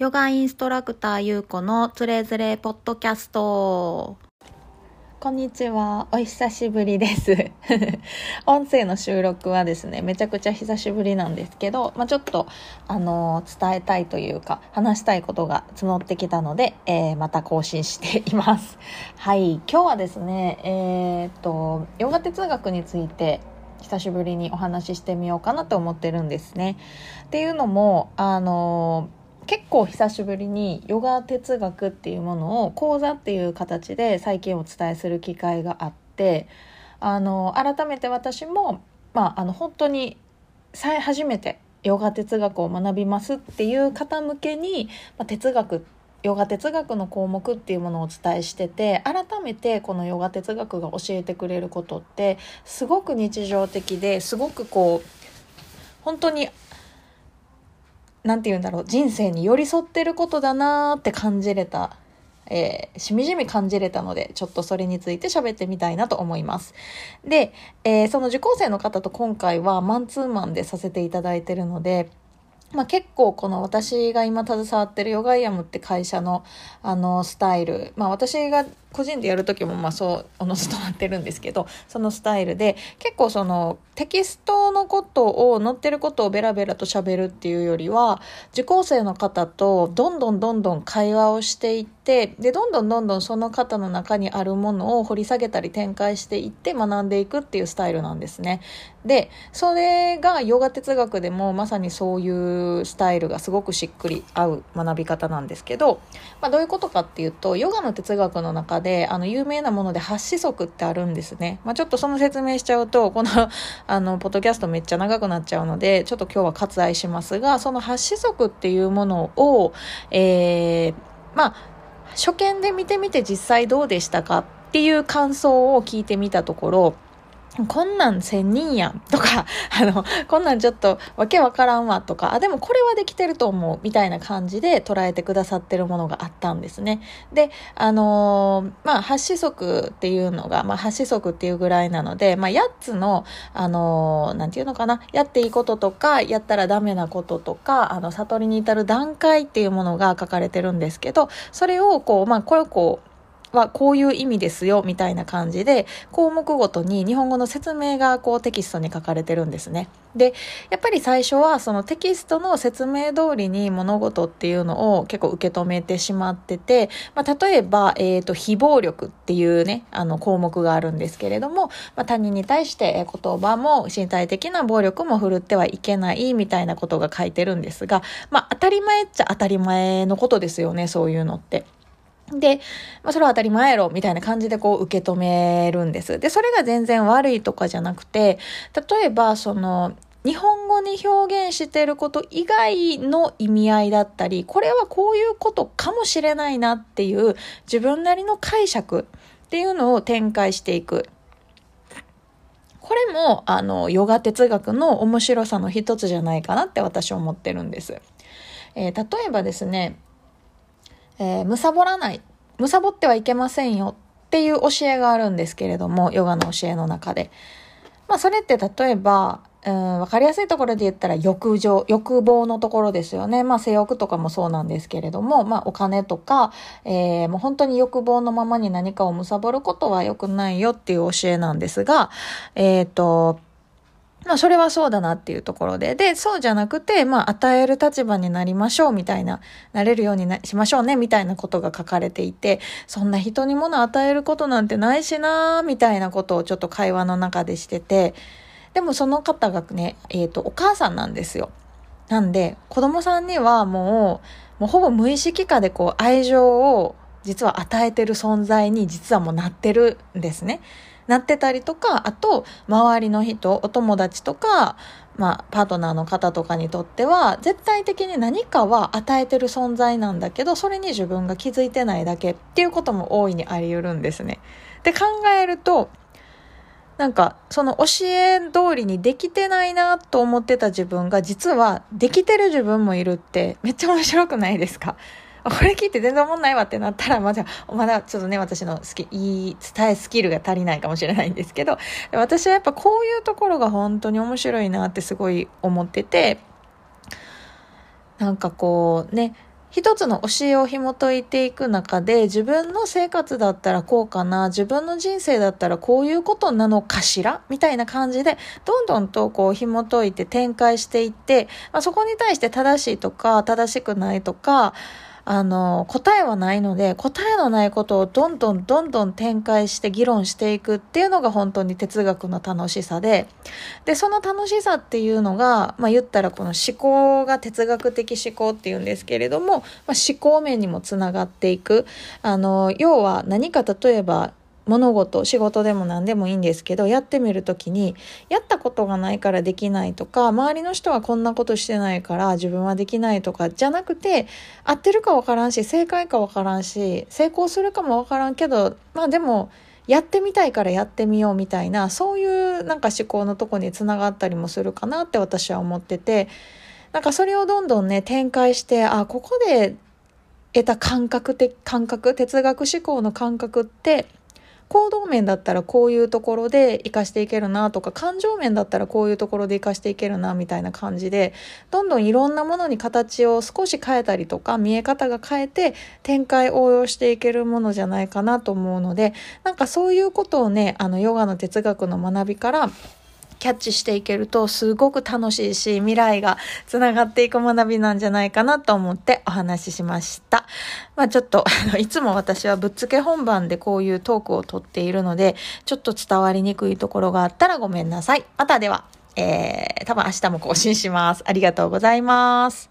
ヨガインストラクターゆうこのつれづれポッドキャスト。こんにちは。お久しぶりです。音声の収録はですね、めちゃくちゃ久しぶりなんですけど、まあ、ちょっと、あの伝えたいというか、話したいことが募ってきたので、えー、また更新しています。はい。今日はですね、えー、っと、ヨガ哲学について、久しぶりにお話ししてみようかなと思ってるんですね。っていうのも、あの結構久しぶりにヨガ哲学っていうものを講座っていう形で最近お伝えする機会があってあの改めて私も、まあ、あの本当に初めてヨガ哲学を学びますっていう方向けに、まあ、哲学ヨガ哲学の項目っていうものをお伝えしてて改めてこのヨガ哲学が教えてくれることってすごく日常的ですごくこう本当に何て言うんだろう、人生に寄り添ってることだなーって感じれた、えー、しみじみ感じれたので、ちょっとそれについて喋ってみたいなと思います。で、えー、その受講生の方と今回はマンツーマンでさせていただいてるので、まあ、結構この私が今携わってるヨガイアムって会社のあのスタイル、まあ、私が個人でやる時もまあそうおのずとなってるんですけどそのスタイルで結構そのテキストのことを載ってることをベラベラとしゃべるっていうよりは受講生の方とどんどんどんどん会話をしていってでどんどんどんどんその方の中にあるものを掘り下げたり展開していって学んでいくっていうスタイルなんですね。でそれがヨガ哲学でもまさにそういうスタイルがすごくしっくり合う学び方なんですけど、まあ、どういうことかっていうとヨガの哲学の中であの有名なもので八子則ってあるんですね、まあ、ちょっとその説明しちゃうとこのあのポッドキャストめっちゃ長くなっちゃうのでちょっと今日は割愛しますがその八子則っていうものを、えー、まあ初見で見てみて実際どうでしたかっていう感想を聞いてみたところこんなん千人やんとか、あの、こんなんちょっとわけわからんわとか、あ、でもこれはできてると思うみたいな感じで捉えてくださってるものがあったんですね。で、あのー、まあ、八子則っていうのが、まあ、八子則っていうぐらいなので、まあ、8つの、あのー、なんていうのかな、やっていいこととか、やったらダメなこととか、あの、悟りに至る段階っていうものが書かれてるんですけど、それをこう、まあ、これをこう、はこういう意味ですよみたいな感じで項目ごとに日本語の説明がこうテキストに書かれてるんですね。でやっぱり最初はそのテキストの説明通りに物事っていうのを結構受け止めてしまってて、まあ、例えば、えーと、非暴力っていうねあの項目があるんですけれども、まあ、他人に対して言葉も身体的な暴力も振るってはいけないみたいなことが書いてるんですが、まあ、当たり前っちゃ当たり前のことですよねそういうのって。で、まあ、それは当たり前やろ、みたいな感じでこう受け止めるんです。で、それが全然悪いとかじゃなくて、例えば、その、日本語に表現していること以外の意味合いだったり、これはこういうことかもしれないなっていう自分なりの解釈っていうのを展開していく。これも、あの、ヨガ哲学の面白さの一つじゃないかなって私は思ってるんです。えー、例えばですね、えー、むさぼらない。むさぼってはいけませんよっていう教えがあるんですけれども、ヨガの教えの中で。まあ、それって例えば、うん、わかりやすいところで言ったら欲情、欲望のところですよね。まあ性欲とかもそうなんですけれども、まあお金とか、えー、もう本当に欲望のままに何かを貪ることは良くないよっていう教えなんですが、えっ、ー、と、まあそれはそうだなっていうところで。で、そうじゃなくて、まあ与える立場になりましょうみたいな、なれるようになしましょうねみたいなことが書かれていて、そんな人に物与えることなんてないしなみたいなことをちょっと会話の中でしてて、でもその方がね、えっ、ー、と、お母さんなんですよ。なんで、子供さんにはもう、もうほぼ無意識化でこう愛情を実は与えてる存在に実はもうなってるんですね。なってたりとか、あと、周りの人、お友達とか、まあ、パートナーの方とかにとっては、絶対的に何かは与えてる存在なんだけど、それに自分が気づいてないだけっていうことも大いにあり得るんですね。で考えると、なんか、その教え通りにできてないなと思ってた自分が、実はできてる自分もいるって、めっちゃ面白くないですか？これ聞いて全然思んないわってなったら、まだ、まだちょっとね、私の好き、いい、伝えスキルが足りないかもしれないんですけど、私はやっぱこういうところが本当に面白いなってすごい思ってて、なんかこうね、一つの教えを紐解いていく中で自分の生活だったらこうかな自分の人生だったらこういうことなのかしらみたいな感じでどんどんとこう紐解いて展開していって、まあ、そこに対して正しいとか正しくないとかあの、答えはないので、答えのないことをどんどんどんどん展開して議論していくっていうのが本当に哲学の楽しさで、で、その楽しさっていうのが、まあ言ったらこの思考が哲学的思考っていうんですけれども、まあ、思考面にもつながっていく。あの、要は何か例えば物事仕事でも何でもいいんですけどやってみる時にやったことがないからできないとか周りの人はこんなことしてないから自分はできないとかじゃなくて合ってるかわからんし正解かわからんし成功するかもわからんけどまあでもやってみたいからやってみようみたいなそういうなんか思考のとこにつながったりもするかなって私は思っててなんかそれをどんどんね展開してあここで得た感覚的感覚哲学思考の感覚って行動面だったらこういうところで活かしていけるなとか感情面だったらこういうところで活かしていけるなみたいな感じでどんどんいろんなものに形を少し変えたりとか見え方が変えて展開応用していけるものじゃないかなと思うのでなんかそういうことをねあのヨガの哲学の学びからキャッチしていけるとすごく楽しいし、未来がつながっていく学びなんじゃないかなと思ってお話ししました。まあちょっと、いつも私はぶっつけ本番でこういうトークをとっているので、ちょっと伝わりにくいところがあったらごめんなさい。またでは、えー、多分明日も更新します。ありがとうございます。